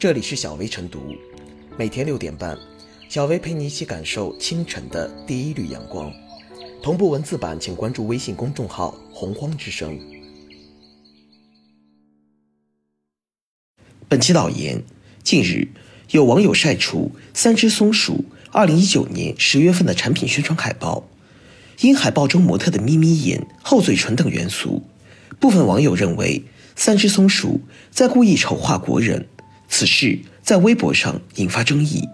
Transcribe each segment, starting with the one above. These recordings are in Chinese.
这里是小薇晨读，每天六点半，小薇陪你一起感受清晨的第一缕阳光。同步文字版，请关注微信公众号“洪荒之声”。本期导言：近日，有网友晒出三只松鼠二零一九年十月份的产品宣传海报，因海报中模特的眯眯眼、厚嘴唇等元素，部分网友认为三只松鼠在故意丑化国人。此事在微博上引发争议。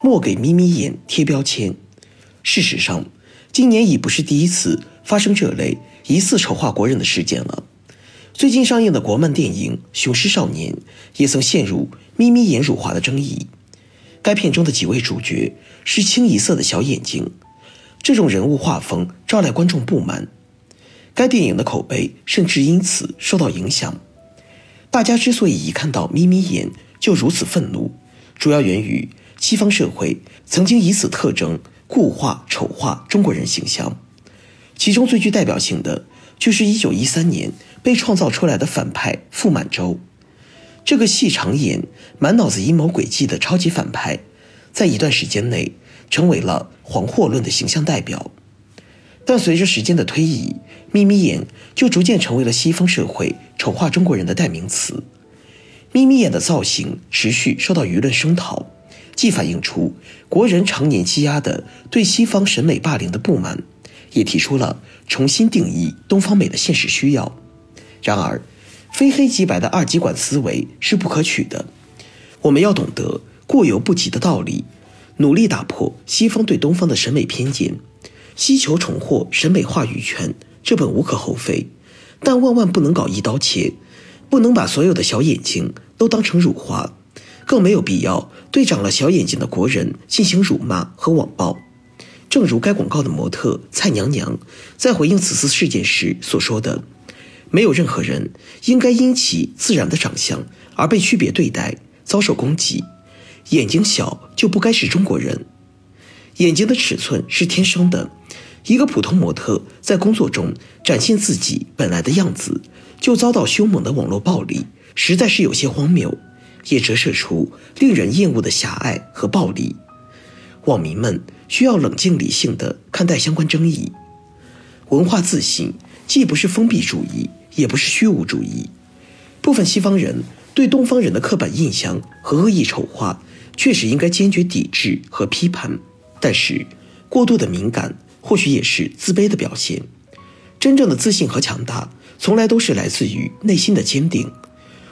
莫给眯眯眼贴标签。事实上，今年已不是第一次发生这类疑似丑化国人的事件了。最近上映的国漫电影《雄狮少年》也曾陷入眯眯眼辱华的争议。该片中的几位主角是清一色的小眼睛，这种人物画风招来观众不满，该电影的口碑甚至因此受到影响。大家之所以一看到眯眯眼就如此愤怒，主要源于西方社会曾经以此特征固化丑化中国人形象，其中最具代表性的就是1913年被创造出来的反派傅满洲。这个细长眼、满脑子阴谋诡计的超级反派，在一段时间内成为了黄祸论的形象代表。但随着时间的推移，眯眯眼就逐渐成为了西方社会丑化中国人的代名词。眯眯眼的造型持续受到舆论声讨，既反映出国人常年积压的对西方审美霸凌的不满，也提出了重新定义东方美的现实需要。然而，非黑即白的二极管思维是不可取的，我们要懂得过犹不及的道理，努力打破西方对东方的审美偏见，希求重获审美话语权，这本无可厚非，但万万不能搞一刀切，不能把所有的小眼睛都当成辱华，更没有必要对长了小眼睛的国人进行辱骂和网暴。正如该广告的模特蔡娘娘在回应此次事件时所说的。没有任何人应该因其自然的长相而被区别对待、遭受攻击。眼睛小就不该是中国人。眼睛的尺寸是天生的，一个普通模特在工作中展现自己本来的样子，就遭到凶猛的网络暴力，实在是有些荒谬，也折射出令人厌恶的狭隘和暴力。网民们需要冷静理性的看待相关争议。文化自信既不是封闭主义。也不是虚无主义，部分西方人对东方人的刻板印象和恶意丑化，确实应该坚决抵制和批判。但是，过度的敏感或许也是自卑的表现。真正的自信和强大，从来都是来自于内心的坚定。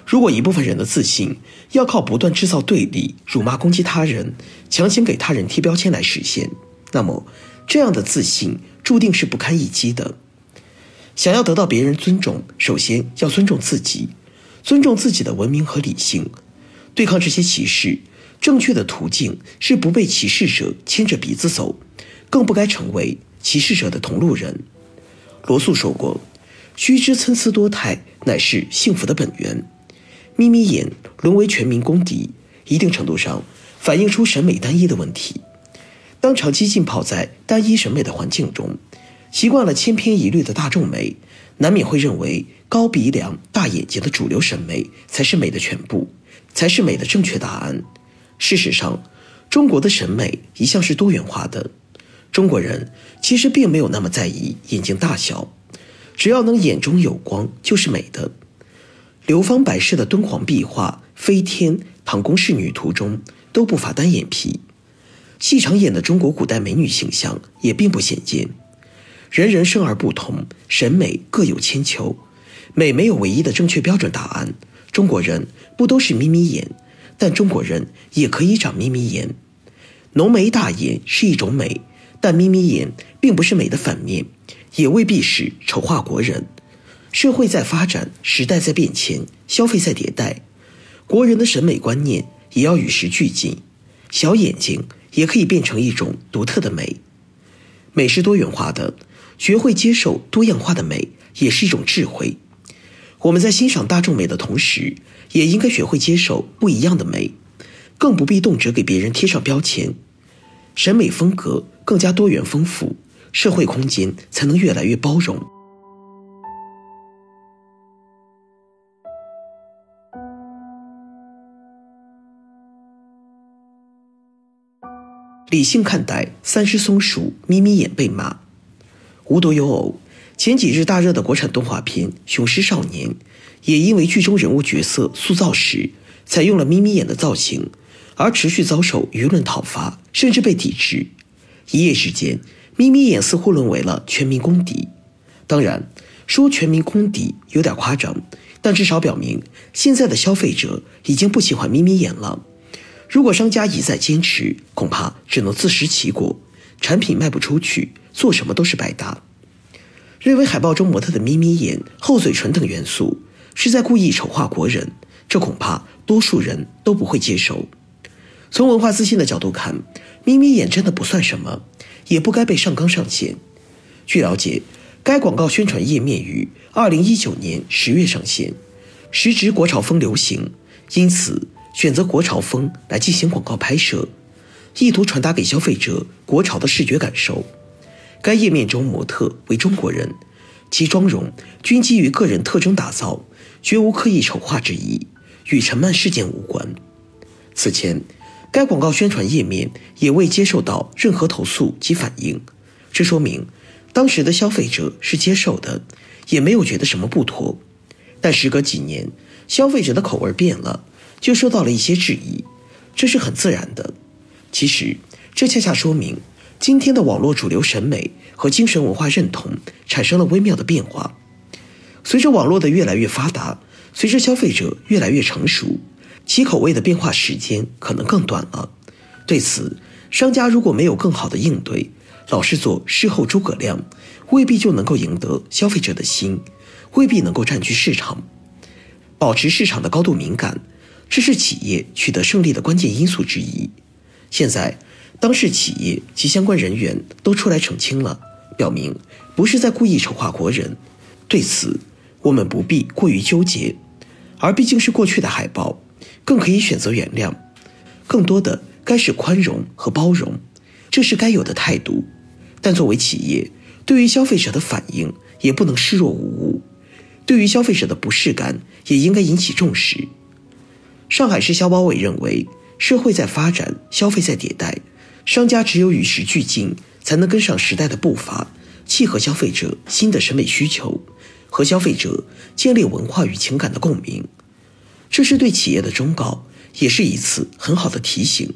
如果一部分人的自信要靠不断制造对立、辱骂、攻击他人、强行给他人贴标签来实现，那么这样的自信注定是不堪一击的。想要得到别人尊重，首先要尊重自己，尊重自己的文明和理性，对抗这些歧视。正确的途径是不被歧视者牵着鼻子走，更不该成为歧视者的同路人。罗素说过：“须知参差多态乃是幸福的本源。”眯眯眼沦为全民公敌，一定程度上反映出审美单一的问题。当长期浸泡在单一审美的环境中。习惯了千篇一律的大众美，难免会认为高鼻梁、大眼睛的主流审美才是美的全部，才是美的正确答案。事实上，中国的审美一向是多元化的。中国人其实并没有那么在意眼睛大小，只要能眼中有光就是美的。流芳百世的敦煌壁画《飞天》《唐宫仕女图》中都不乏单眼皮，细长眼的中国古代美女形象也并不鲜见。人人生而不同，审美各有千秋，美没有唯一的正确标准答案。中国人不都是眯眯眼，但中国人也可以长眯眯眼。浓眉大眼是一种美，但眯眯眼并不是美的反面，也未必是丑化国人。社会在发展，时代在变迁，消费在迭代，国人的审美观念也要与时俱进。小眼睛也可以变成一种独特的美，美是多元化的。学会接受多样化的美，也是一种智慧。我们在欣赏大众美的同时，也应该学会接受不一样的美，更不必动辄给别人贴上标签。审美风格更加多元丰富，社会空间才能越来越包容。理性看待三只松鼠眯眯眼被骂，无独有偶，前几日大热的国产动画片《雄狮少年》，也因为剧中人物角色塑造时采用了眯眯眼的造型，而持续遭受舆论讨伐，甚至被抵制。一夜之间，眯眯眼似乎沦为了全民公敌。当然，说全民公敌有点夸张，但至少表明现在的消费者已经不喜欢眯眯眼了。如果商家一再坚持，恐怕只能自食其果，产品卖不出去，做什么都是白搭。认为海报中模特的眯眯眼、厚嘴唇等元素是在故意丑化国人，这恐怕多数人都不会接受。从文化自信的角度看，眯眯眼真的不算什么，也不该被上纲上线。据了解，该广告宣传页面于二零一九年十月上线，时值国潮风流行，因此。选择国潮风来进行广告拍摄，意图传达给消费者国潮的视觉感受。该页面中模特为中国人，其妆容均基于个人特征打造，绝无刻意丑化之意，与陈曼事件无关。此前，该广告宣传页面也未接受到任何投诉及反应，这说明当时的消费者是接受的，也没有觉得什么不妥。但时隔几年，消费者的口味变了。就受到了一些质疑，这是很自然的。其实，这恰恰说明今天的网络主流审美和精神文化认同产生了微妙的变化。随着网络的越来越发达，随着消费者越来越成熟，其口味的变化时间可能更短了。对此，商家如果没有更好的应对，老是做事后诸葛亮，未必就能够赢得消费者的心，未必能够占据市场，保持市场的高度敏感。这是企业取得胜利的关键因素之一。现在，当事企业及相关人员都出来澄清了，表明不是在故意丑化国人。对此，我们不必过于纠结。而毕竟是过去的海报，更可以选择原谅。更多的该是宽容和包容，这是该有的态度。但作为企业，对于消费者的反应也不能视若无物，对于消费者的不适感也应该引起重视。上海市消保委认为，社会在发展，消费在迭代，商家只有与时俱进，才能跟上时代的步伐，契合消费者新的审美需求，和消费者建立文化与情感的共鸣。这是对企业的忠告，也是一次很好的提醒。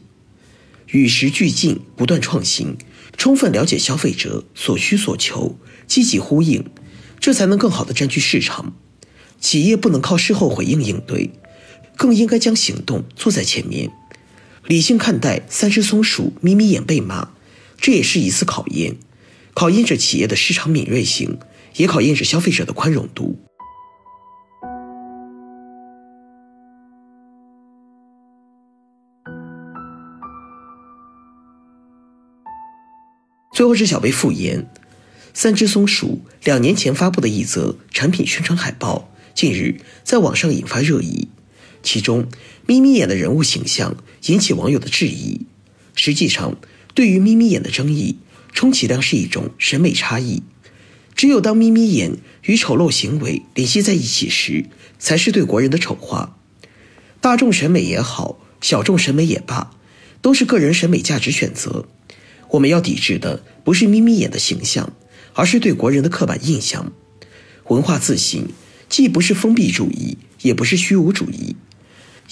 与时俱进，不断创新，充分了解消费者所需所求，积极呼应，这才能更好的占据市场。企业不能靠事后回应应对。更应该将行动做在前面，理性看待三只松鼠眯眯眼被骂，这也是一次考验，考验着企业的市场敏锐性，也考验着消费者的宽容度。最后是小贝复言，三只松鼠两年前发布的一则产品宣传海报，近日在网上引发热议。其中，眯眯眼的人物形象引起网友的质疑。实际上，对于眯眯眼的争议，充其量是一种审美差异。只有当眯眯眼与丑陋行为联系在一起时，才是对国人的丑化。大众审美也好，小众审美也罢，都是个人审美价值选择。我们要抵制的不是眯眯眼的形象，而是对国人的刻板印象。文化自信既不是封闭主义，也不是虚无主义。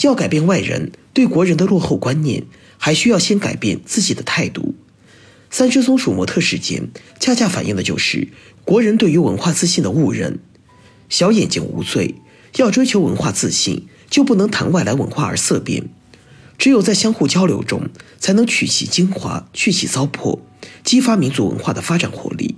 要改变外人对国人的落后观念，还需要先改变自己的态度。三只松鼠模特事件，恰恰反映的就是国人对于文化自信的误认。小眼睛无罪，要追求文化自信，就不能谈外来文化而色变。只有在相互交流中，才能取其精华，去其糟粕，激发民族文化的发展活力。